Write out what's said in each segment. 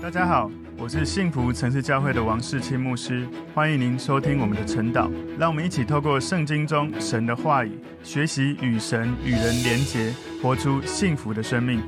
大家好，我是幸福城市教会的王世清牧师，欢迎您收听我们的晨祷。让我们一起透过圣经中神的话语，学习与神与人连结，活出幸福的生命。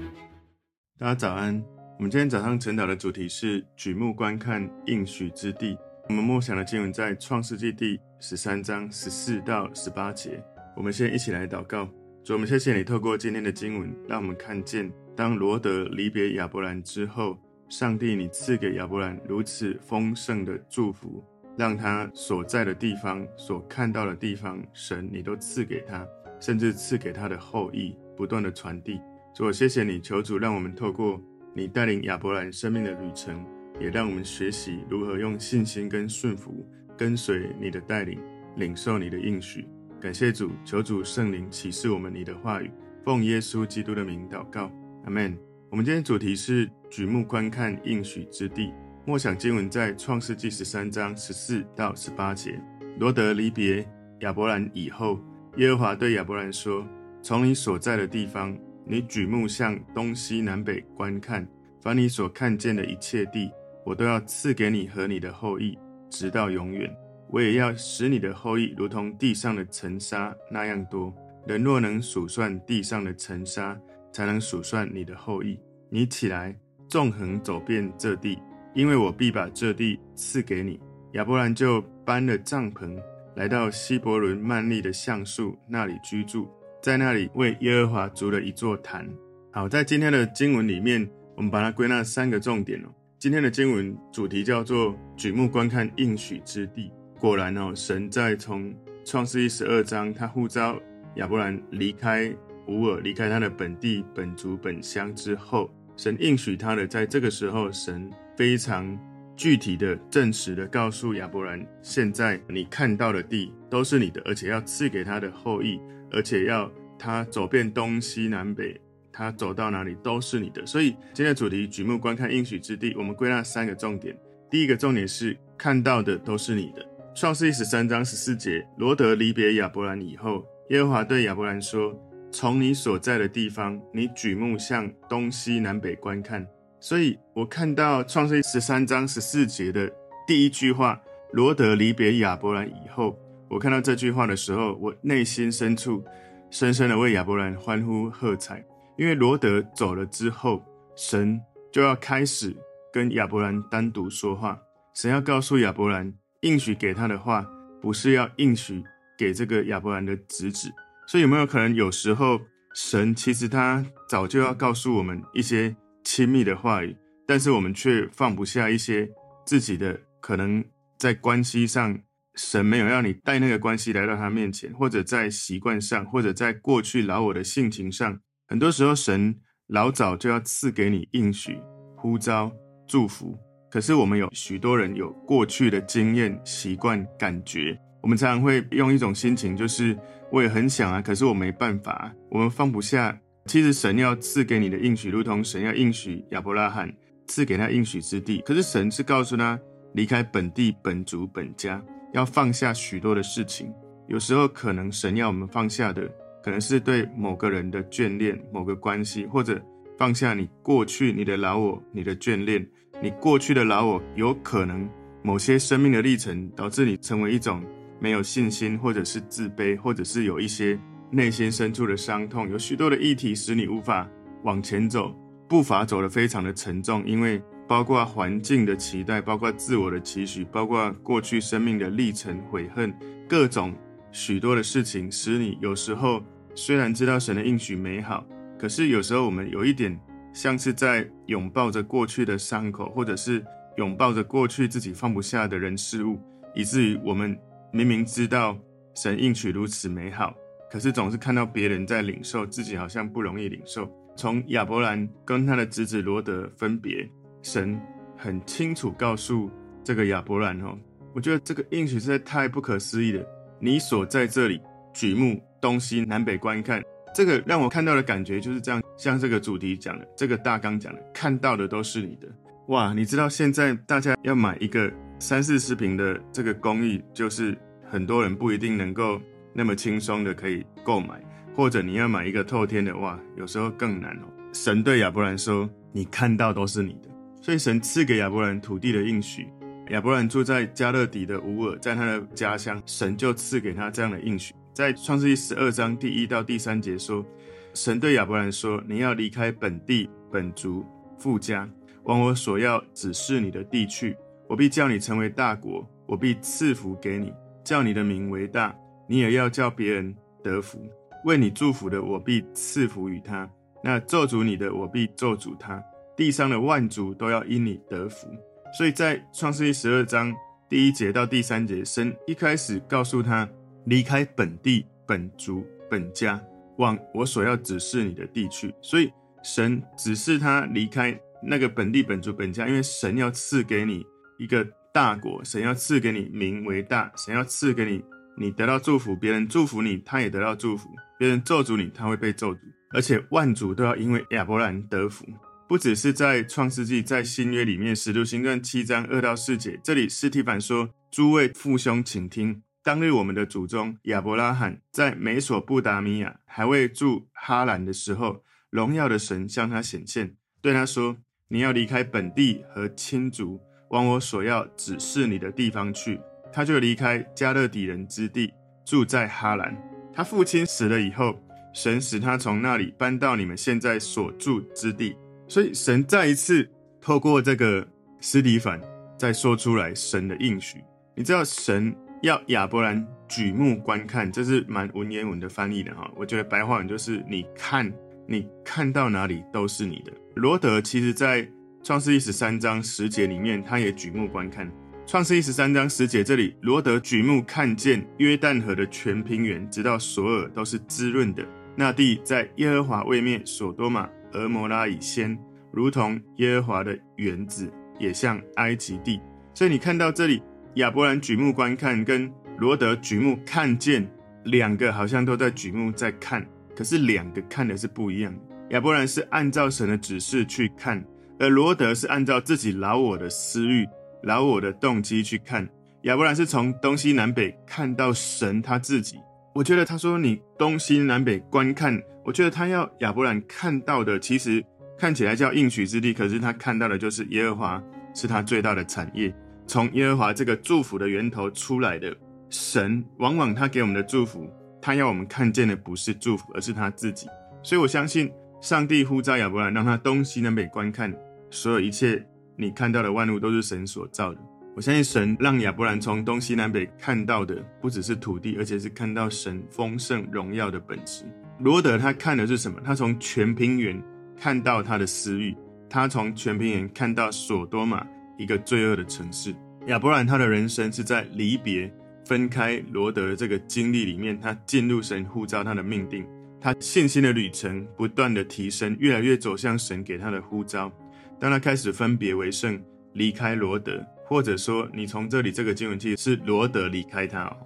大家早安。我们今天早上晨祷的主题是举目观看应许之地。我们默想的经文在创世纪第十三章十四到十八节。我们先一起来祷告。主，我们谢谢你透过今天的经文，让我们看见当罗德离别亚伯兰之后。上帝，你赐给亚伯兰如此丰盛的祝福，让他所在的地方、所看到的地方，神你都赐给他，甚至赐给他的后裔，不断的传递。主，谢谢你，求主让我们透过你带领亚伯兰生命的旅程，也让我们学习如何用信心跟顺服，跟随你的带领，领受你的应许。感谢主，求主圣灵启示我们你的话语，奉耶稣基督的名祷告，阿门。我们今天主题是举目观看应许之地。默想经文在创世纪十三章十四到十八节。罗得离别亚伯兰以后，耶和华对亚伯兰说：“从你所在的地方，你举目向东西南北观看，凡你所看见的一切地，我都要赐给你和你的后裔，直到永远。我也要使你的后裔如同地上的尘沙那样多。人若能数算地上的尘沙，才能数算你的后裔。你起来，纵横走遍这地，因为我必把这地赐给你。亚伯兰就搬了帐篷，来到希伯伦曼利的橡树那里居住，在那里为耶和华筑了一座坛。好，在今天的经文里面，我们把它归纳三个重点哦。今天的经文主题叫做“举目观看应许之地”。果然哦，神在从创世记十二章，他呼召亚伯兰离开。乌尔离开他的本地、本族、本乡之后，神应许他的，在这个时候，神非常具体的、证实的告诉亚伯兰：现在你看到的地都是你的，而且要赐给他的后裔，而且要他走遍东西南北，他走到哪里都是你的。所以今天的主题举目观看应许之地，我们归纳三个重点。第一个重点是看到的都是你的。创世记十三章十四节，罗得离别亚伯兰以后，耶和华对亚伯兰说。从你所在的地方，你举目向东西南北观看。所以我看到创世十三章十四节的第一句话：“罗得离别亚伯兰以后。”我看到这句话的时候，我内心深处深深的为亚伯兰欢呼喝彩，因为罗得走了之后，神就要开始跟亚伯兰单独说话。神要告诉亚伯兰，应许给他的话，不是要应许给这个亚伯兰的侄子。所以有没有可能，有时候神其实他早就要告诉我们一些亲密的话语，但是我们却放不下一些自己的可能在关系上，神没有让你带那个关系来到他面前，或者在习惯上，或者在过去老我的性情上，很多时候神老早就要赐给你应许、呼召、祝福，可是我们有许多人有过去的经验、习惯、感觉，我们常常会用一种心情，就是。我也很想啊，可是我没办法，我们放不下。其实神要赐给你的应许，如同神要应许亚伯拉罕赐给他应许之地。可是神是告诉他离开本地、本族、本家，要放下许多的事情。有时候可能神要我们放下的，可能是对某个人的眷恋、某个关系，或者放下你过去你的老我、你的眷恋。你过去的老我，有可能某些生命的历程导致你成为一种。没有信心，或者是自卑，或者是有一些内心深处的伤痛，有许多的议题使你无法往前走，步伐走得非常的沉重，因为包括环境的期待，包括自我的期许，包括过去生命的历程、悔恨，各种许多的事情，使你有时候虽然知道神的应许美好，可是有时候我们有一点像是在拥抱着过去的伤口，或者是拥抱着过去自己放不下的人事物，以至于我们。明明知道神应许如此美好，可是总是看到别人在领受，自己好像不容易领受。从亚伯兰跟他的侄子罗得分别，神很清楚告诉这个亚伯兰哦，我觉得这个应许实在太不可思议了。你所在这里举目东西南北观看，这个让我看到的感觉就是这样，像这个主题讲的，这个大纲讲的，看到的都是你的。哇，你知道现在大家要买一个。三四十平的这个公寓，就是很多人不一定能够那么轻松的可以购买，或者你要买一个透天的，哇，有时候更难哦。神对亚伯兰说：“你看到都是你的。”所以神赐给亚伯兰土地的应许。亚伯兰住在迦勒底的乌尔，在他的家乡，神就赐给他这样的应许。在创世记十二章第一到第三节说，神对亚伯兰说：“你要离开本地、本族、父家，往我所要指示你的地去。我必叫你成为大国，我必赐福给你，叫你的名为大。你也要叫别人得福。为你祝福的，我必赐福于他；那咒诅你的，我必咒诅他。地上的万族都要因你得福。”所以在创世记十二章第一节到第三节，神一开始告诉他离开本地、本族、本家，往我所要指示你的地去。所以神指示他离开那个本地、本族、本家，因为神要赐给你一个大国，神要赐给你名为大，神要赐给你你得到祝福，别人祝福你，他也得到祝福；别人咒诅你，他会被咒诅，而且万族都要因为亚伯兰得福。不只是在创世纪，在新约里面，使徒行传七章二到四节，这里司提反说：“诸位父兄，请听，当日我们的祖宗亚伯拉罕在美索不达米亚还未住哈兰的时候，荣耀的神向他显现，对他说：你要离开本地和亲族，往我所要指示你的地方去。他就离开迦勒底人之地，住在哈兰。他父亲死了以后，神使他从那里搬到你们现在所住之地。”所以神再一次透过这个司提反再说出来神的应许。你知道神要亚伯兰举目观看，这是蛮文言文的翻译的哈。我觉得白话文就是你看，你看到哪里都是你的。罗德其实在创世一十三章十节里面，他也举目观看。创世一十三章十节这里，罗得举目看见约旦河的全平原，直到索尔都是滋润的。那地在耶和华未灭所多玛。俄摩拉以先，如同耶和华的园子，也像埃及地。所以你看到这里，亚伯兰举目观看，跟罗得举目看见，两个好像都在举目在看，可是两个看的是不一样的。亚伯兰是按照神的指示去看，而罗德是按照自己老我的私欲、老我的动机去看。亚伯兰是从东西南北看到神他自己。我觉得他说你东西南北观看。我觉得他要亚伯兰看到的，其实看起来叫应许之地，可是他看到的就是耶和华是他最大的产业。从耶和华这个祝福的源头出来的神，往往他给我们的祝福，他要我们看见的不是祝福，而是他自己。所以我相信上帝呼召亚伯兰，让他东西南北观看，所有一切你看到的万物都是神所造的。我相信神让亚伯兰从东西南北看到的，不只是土地，而且是看到神丰盛荣耀的本质。罗德他看的是什么？他从全平原看到他的私欲，他从全平原看到索多玛一个罪恶的城市。亚伯兰他的人生是在离别、分开罗德的这个经历里面，他进入神呼召他的命定，他信心的旅程不断的提升，越来越走向神给他的呼召。当他开始分别为圣，离开罗德，或者说你从这里这个经文记是罗德离开他哦，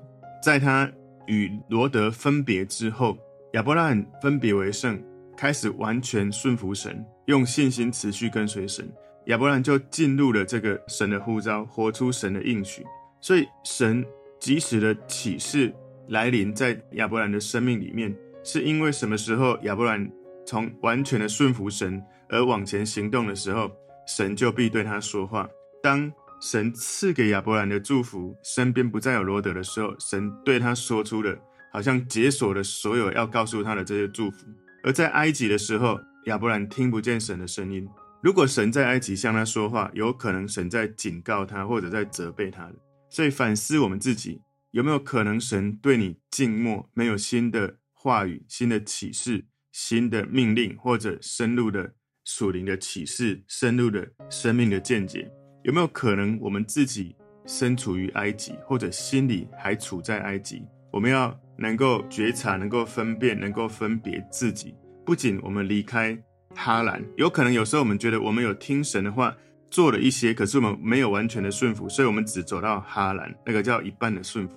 在他与罗德分别之后。亚伯拉罕分别为圣，开始完全顺服神，用信心持续跟随神。亚伯兰就进入了这个神的呼召，活出神的应许。所以，神及时的启示来临在亚伯兰的生命里面，是因为什么时候亚伯兰从完全的顺服神而往前行动的时候，神就必对他说话。当神赐给亚伯兰的祝福，身边不再有罗德的时候，神对他说出了。好像解锁了所有要告诉他的这些祝福，而在埃及的时候，亚伯兰听不见神的声音。如果神在埃及向他说话，有可能神在警告他，或者在责备他。所以反思我们自己，有没有可能神对你静默，没有新的话语、新的启示、新的命令，或者深入的属灵的启示、深入的生命的见解？有没有可能我们自己身处于埃及，或者心里还处在埃及？我们要。能够觉察，能够分辨，能够分别自己。不仅我们离开哈兰，有可能有时候我们觉得我们有听神的话，做了一些，可是我们没有完全的顺服，所以我们只走到哈兰，那个叫一半的顺服。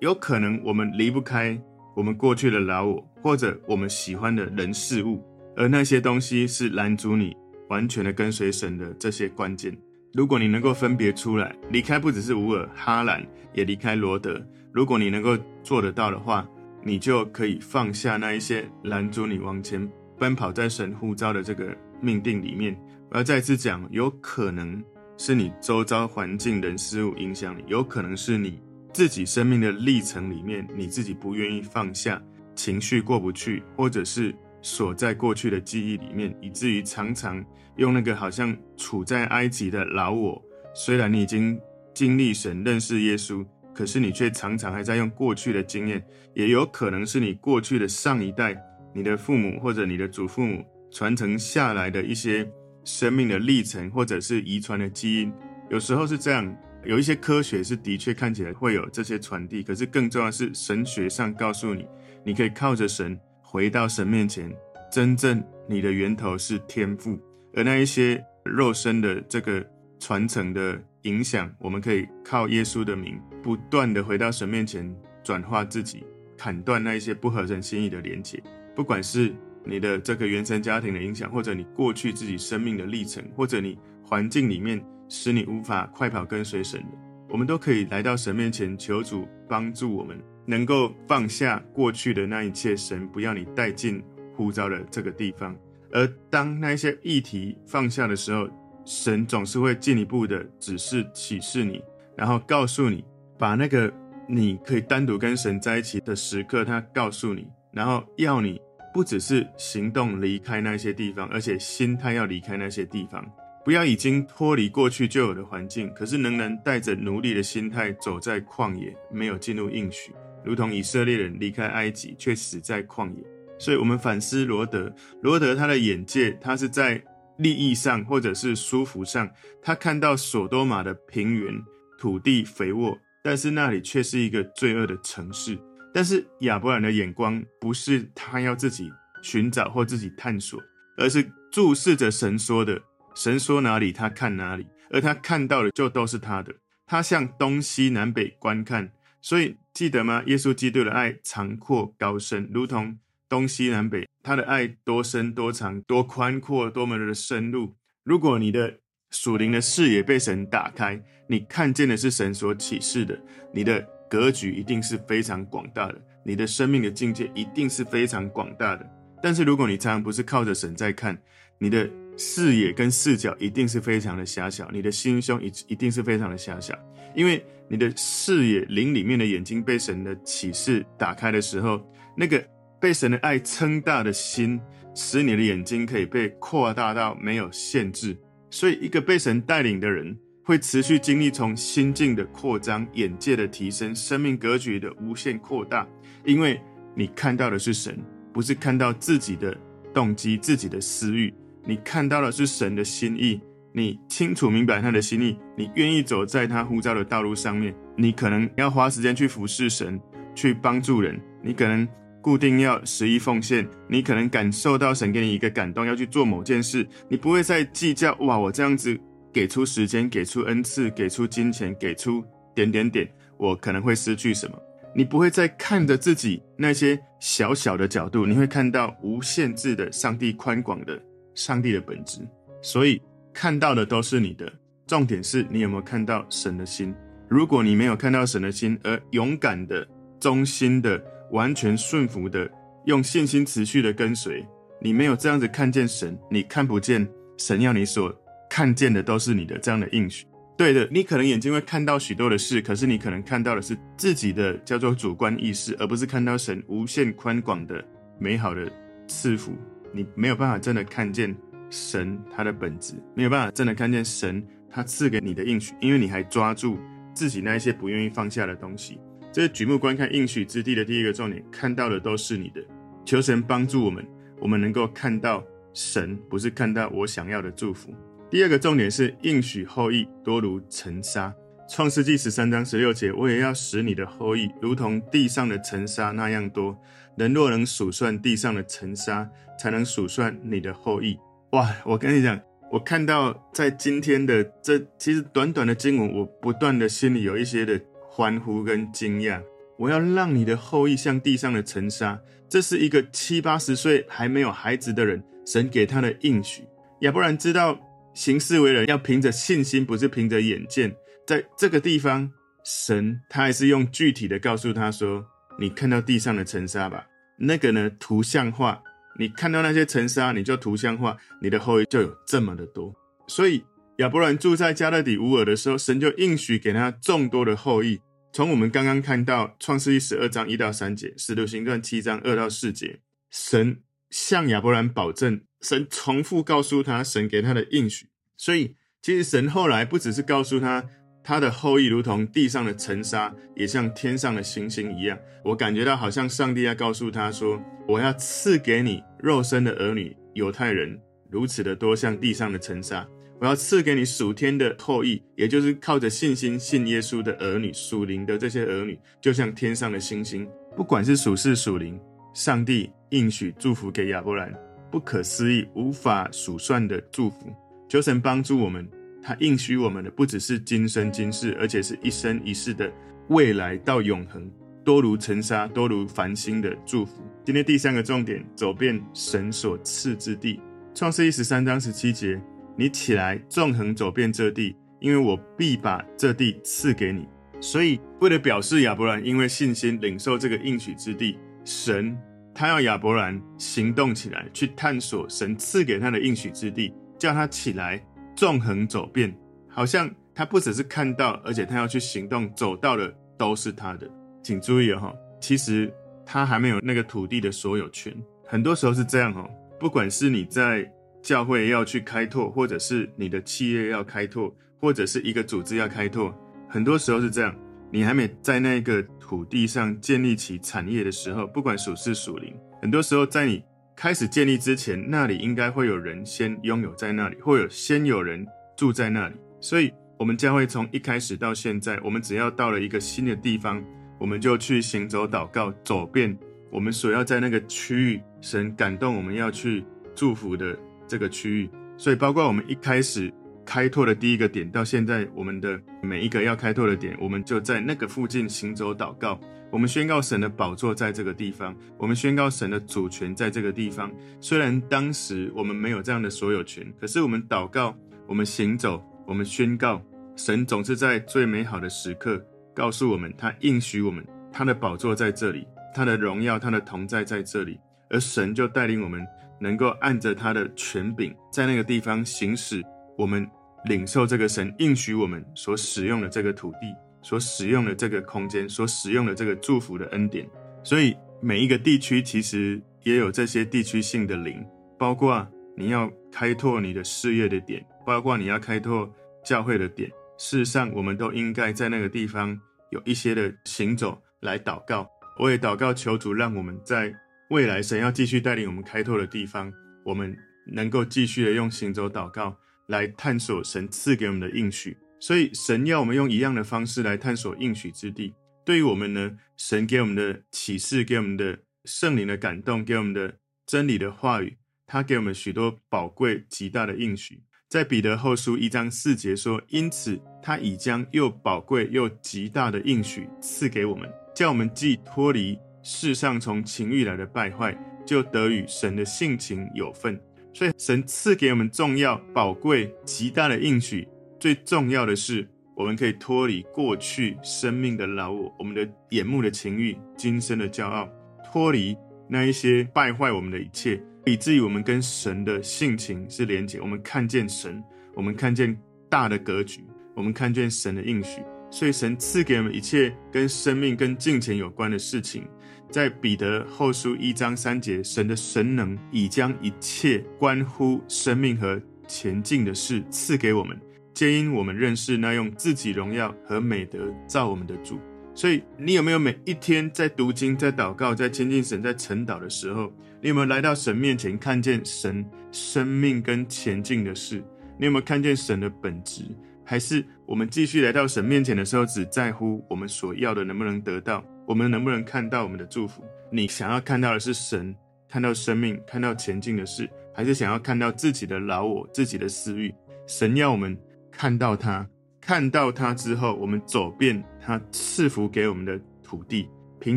有可能我们离不开我们过去的老我，或者我们喜欢的人事物，而那些东西是拦阻你完全的跟随神的这些关键。如果你能够分别出来，离开不只是乌尔哈兰，也离开罗德。如果你能够做得到的话，你就可以放下那一些拦阻你往前奔跑在神呼召的这个命定里面，我要再次讲，有可能是你周遭环境人事物影响你，有可能是你自己生命的历程里面，你自己不愿意放下，情绪过不去，或者是锁在过去的记忆里面，以至于常常用那个好像处在埃及的老我，虽然你已经经历神、认识耶稣，可是你却常常还在用过去的经验，也有可能是你过去的上一代，你的父母或者你的祖父母传承下来的一些。生命的历程，或者是遗传的基因，有时候是这样。有一些科学是的确看起来会有这些传递，可是更重要是神学上告诉你，你可以靠着神回到神面前。真正你的源头是天赋，而那一些肉身的这个传承的影响，我们可以靠耶稣的名，不断的回到神面前，转化自己，砍断那一些不合神心意的连结，不管是。你的这个原生家庭的影响，或者你过去自己生命的历程，或者你环境里面使你无法快跑跟随神的，我们都可以来到神面前求主帮助我们，能够放下过去的那一切。神不要你带进呼召的这个地方。而当那些议题放下的时候，神总是会进一步的指示启示你，然后告诉你，把那个你可以单独跟神在一起的时刻，他告诉你，然后要你。不只是行动离开那些地方，而且心态要离开那些地方。不要已经脱离过去就有的环境，可是仍然带着奴隶的心态走在旷野，没有进入应许，如同以色列人离开埃及却死在旷野。所以，我们反思罗德，罗德他的眼界，他是在利益上或者是舒服上，他看到所多玛的平原土地肥沃，但是那里却是一个罪恶的城市。但是亚伯兰的眼光不是他要自己寻找或自己探索，而是注视着神说的。神说哪里，他看哪里，而他看到的就都是他的。他向东西南北观看，所以记得吗？耶稣基督的爱长阔高深，如同东西南北，他的爱多深多长多宽阔，多么的深入。如果你的属灵的视野被神打开，你看见的是神所启示的，你的。格局一定是非常广大的，你的生命的境界一定是非常广大的。但是如果你常常不是靠着神在看，你的视野跟视角一定是非常的狭小，你的心胸一一定是非常的狭小，因为你的视野灵里面的眼睛被神的启示打开的时候，那个被神的爱撑大的心，使你的眼睛可以被扩大到没有限制。所以，一个被神带领的人。会持续经历从心境的扩张、眼界的提升、生命格局的无限扩大，因为你看到的是神，不是看到自己的动机、自己的私欲。你看到的是神的心意，你清楚明白他的心意，你愿意走在他呼召的道路上面。你可能要花时间去服侍神，去帮助人。你可能固定要十一奉献，你可能感受到神给你一个感动，要去做某件事。你不会再计较哇，我这样子。给出时间，给出恩赐，给出金钱，给出点点点，我可能会失去什么？你不会再看着自己那些小小的角度，你会看到无限制的上帝宽广的上帝的本质。所以看到的都是你的，重点是你有没有看到神的心？如果你没有看到神的心，而勇敢的、忠心的、完全顺服的，用信心持续的跟随，你没有这样子看见神，你看不见神要你所。看见的都是你的这样的应许，对的，你可能眼睛会看到许多的事，可是你可能看到的是自己的叫做主观意识，而不是看到神无限宽广的美好的赐福。你没有办法真的看见神他的本质，没有办法真的看见神他赐给你的应许，因为你还抓住自己那一些不愿意放下的东西。这是举目观看应许之地的第一个重点，看到的都是你的。求神帮助我们，我们能够看到神，不是看到我想要的祝福。第二个重点是应许后裔多如尘沙。创世纪十三章十六节，我也要使你的后裔如同地上的尘沙那样多。人若能数算地上的尘沙，才能数算你的后裔。哇！我跟你讲，我看到在今天的这其实短短的经文，我不断的心里有一些的欢呼跟惊讶。我要让你的后裔像地上的尘沙，这是一个七八十岁还没有孩子的人，神给他的应许。亚伯兰知道。行事为人要凭着信心，不是凭着眼见。在这个地方，神他还是用具体的告诉他说：“你看到地上的尘沙吧？那个呢，图像化你看到那些尘沙，你就图像化，你的后裔就有这么的多。所以亚伯兰住在迦勒底乌尔的时候，神就应许给他众多的后裔。从我们刚刚看到创世记十二章一到三节，使徒行传七章二到四节，神向亚伯兰保证，神重复告诉他神给他的应许。所以其实神后来不只是告诉他。他的后裔如同地上的尘沙，也像天上的星星一样。我感觉到好像上帝要告诉他说：“我要赐给你肉身的儿女，犹太人如此的多，像地上的尘沙。我要赐给你属天的后裔，也就是靠着信心信耶稣的儿女，属灵的这些儿女，就像天上的星星。不管是属世属灵，上帝应许祝福给亚伯兰，不可思议、无法数算的祝福。求神帮助我们。”他应许我们的不只是今生今世，而且是一生一世的未来到永恒，多如尘沙，多如繁星的祝福。今天第三个重点，走遍神所赐之地。创世记十三章十七节：你起来，纵横走遍这地，因为我必把这地赐给你。所以，为了表示亚伯兰因为信心领受这个应许之地，神他要亚伯兰行动起来，去探索神赐给他的应许之地，叫他起来。纵横走遍，好像他不只是看到，而且他要去行动，走到的都是他的。请注意哈，其实他还没有那个土地的所有权。很多时候是这样哈，不管是你在教会要去开拓，或者是你的企业要开拓，或者是一个组织要开拓，很多时候是这样，你还没在那个土地上建立起产业的时候，不管属世属灵，很多时候在你。开始建立之前，那里应该会有人先拥有在那里，会有先有人住在那里。所以，我们教会从一开始到现在，我们只要到了一个新的地方，我们就去行走祷告，走遍我们所要在那个区域，神感动我们要去祝福的这个区域。所以，包括我们一开始开拓的第一个点，到现在我们的每一个要开拓的点，我们就在那个附近行走祷告。我们宣告神的宝座在这个地方，我们宣告神的主权在这个地方。虽然当时我们没有这样的所有权，可是我们祷告，我们行走，我们宣告，神总是在最美好的时刻告诉我们，他应许我们，他的宝座在这里，他的荣耀，他的同在在这里，而神就带领我们能够按着他的权柄，在那个地方行使我们领受这个神应许我们所使用的这个土地。所使用的这个空间，所使用的这个祝福的恩典，所以每一个地区其实也有这些地区性的灵，包括你要开拓你的事业的点，包括你要开拓教会的点。事实上，我们都应该在那个地方有一些的行走来祷告。我也祷告求主，让我们在未来神要继续带领我们开拓的地方，我们能够继续的用行走祷告来探索神赐给我们的应许。所以，神要我们用一样的方式来探索应许之地。对于我们呢，神给我们的启示，给我们的圣灵的感动，给我们的真理的话语，他给我们许多宝贵极大的应许。在彼得后书一章四节说：“因此，他已将又宝贵又极大的应许赐给我们，叫我们既脱离世上从情欲来的败坏，就得与神的性情有份。”所以，神赐给我们重要、宝贵、极大的应许。最重要的是，我们可以脱离过去生命的老我，我们的眼目的情欲，今生的骄傲，脱离那一些败坏我们的一切，以至于我们跟神的性情是连结。我们看见神，我们看见大的格局，我们看见神的应许。所以神赐给我们一切跟生命、跟金钱有关的事情。在彼得后书一章三节，神的神能已将一切关乎生命和前进的事赐给我们。皆因我们认识那用自己荣耀和美德造我们的主，所以你有没有每一天在读经、在祷告、在亲近神、在晨祷的时候，你有没有来到神面前看见神生命跟前进的事？你有没有看见神的本质？还是我们继续来到神面前的时候，只在乎我们所要的能不能得到？我们能不能看到我们的祝福？你想要看到的是神，看到生命，看到前进的事，还是想要看到自己的老我、自己的私欲？神要我们。看到他，看到他之后，我们走遍他赐福给我们的土地，凭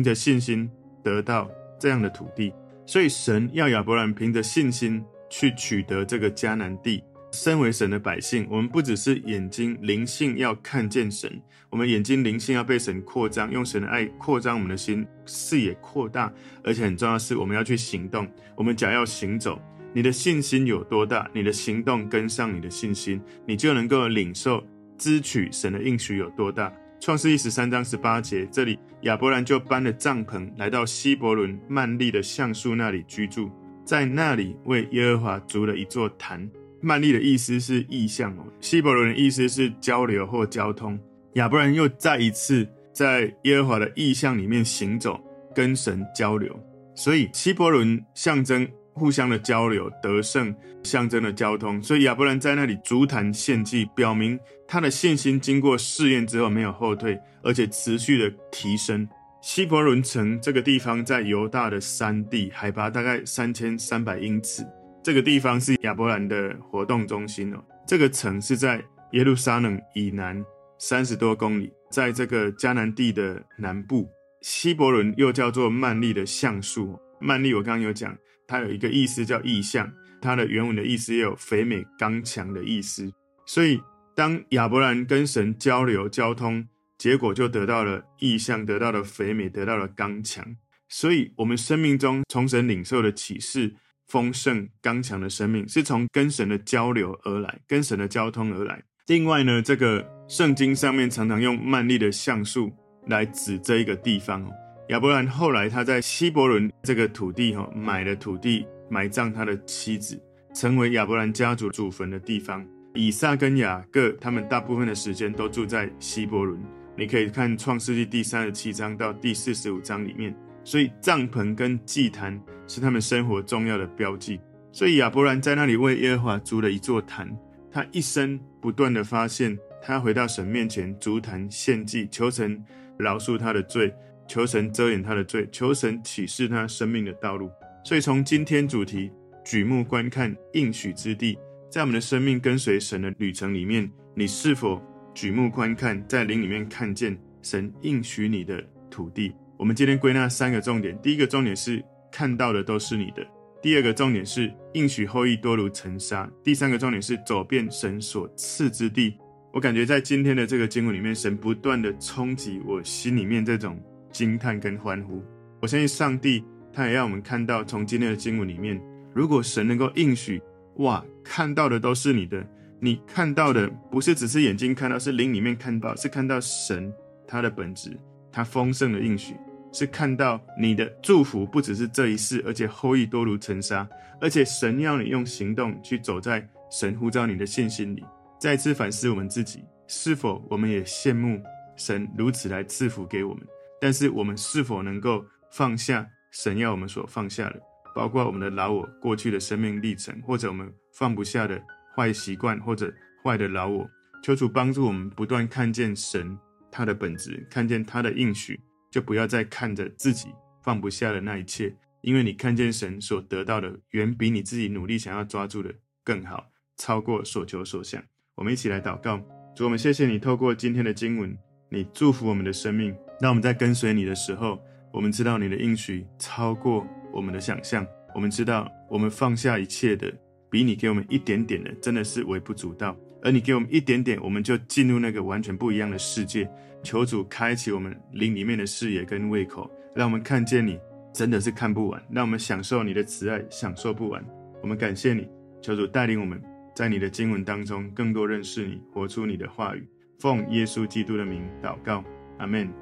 着信心得到这样的土地。所以神要亚伯兰凭着信心去取得这个迦南地，身为神的百姓，我们不只是眼睛灵性要看见神，我们眼睛灵性要被神扩张，用神的爱扩张我们的心，视野扩大，而且很重要的是，我们要去行动，我们脚要行走。你的信心有多大，你的行动跟上你的信心，你就能够领受、支取神的应许有多大。创世记十三章十八节，这里亚伯兰就搬了帐篷，来到希伯伦曼利的橡树那里居住，在那里为耶和华筑了一座坛。曼利的意思是意象哦，希伯伦的意思是交流或交通。亚伯兰又再一次在耶和华的意象里面行走，跟神交流。所以希伯伦象征互相的交流，得胜象征的交通。所以亚伯兰在那里筑坛献祭，表明他的信心经过试验之后没有后退，而且持续的提升。希伯仑城这个地方在犹大的山地，海拔大概三千三百英尺。这个地方是亚伯兰的活动中心哦。这个城是在耶路撒冷以南三十多公里，在这个迦南地的南部。希伯伦又叫做曼利的橡树。曼利我刚刚有讲，它有一个意思叫意象，它的原文的意思也有肥美刚强的意思。所以当亚伯兰跟神交流交通，结果就得到了异象，得到了肥美，得到了刚强。所以我们生命中从神领受的启示。丰盛刚强的生命是从跟神的交流而来，跟神的交通而来。另外呢，这个圣经上面常常用曼利的橡树来指这一个地方哦。亚伯兰后来他在希伯伦这个土地哈买了土地埋葬他的妻子，成为亚伯兰家族祖坟的地方。以撒跟雅各他们大部分的时间都住在希伯伦。你可以看创世纪第三十七章到第四十五章里面。所以帐篷跟祭坛是他们生活重要的标记。所以亚伯兰在那里为耶和华筑了一座坛。他一生不断的发现，他回到神面前筑坛献祭，求神饶恕他的罪，求神遮掩他的罪，求神启示他生命的道路。所以从今天主题举目观看应许之地，在我们的生命跟随神的旅程里面，你是否举目观看，在灵里面看见神应许你的土地？我们今天归纳三个重点：第一个重点是看到的都是你的；第二个重点是应许后裔多如尘沙；第三个重点是走遍神所赐之地。我感觉在今天的这个经文里面，神不断的冲击我心里面这种惊叹跟欢呼。我相信上帝他也让我们看到，从今天的经文里面，如果神能够应许，哇，看到的都是你的，你看到的不是只是眼睛看到，是灵里面看到，是看到神他的本质，他丰盛的应许。是看到你的祝福不只是这一世，而且后裔多如尘沙，而且神要你用行动去走在神呼召你的信心里。再次反思我们自己，是否我们也羡慕神如此来赐福给我们？但是我们是否能够放下神要我们所放下的，包括我们的老我过去的生命历程，或者我们放不下的坏习惯，或者坏的老我？求主帮助我们不断看见神他的本质，看见他的应许。就不要再看着自己放不下的那一切，因为你看见神所得到的，远比你自己努力想要抓住的更好，超过所求所想。我们一起来祷告，主，我们谢谢你透过今天的经文，你祝福我们的生命。当我们在跟随你的时候，我们知道你的应许超过我们的想象。我们知道我们放下一切的，比你给我们一点点的，真的是微不足道。而你给我们一点点，我们就进入那个完全不一样的世界。求主开启我们灵里面的视野跟胃口，让我们看见你真的是看不完，让我们享受你的慈爱，享受不完。我们感谢你，求主带领我们在你的经文当中更多认识你，活出你的话语。奉耶稣基督的名祷告，阿门。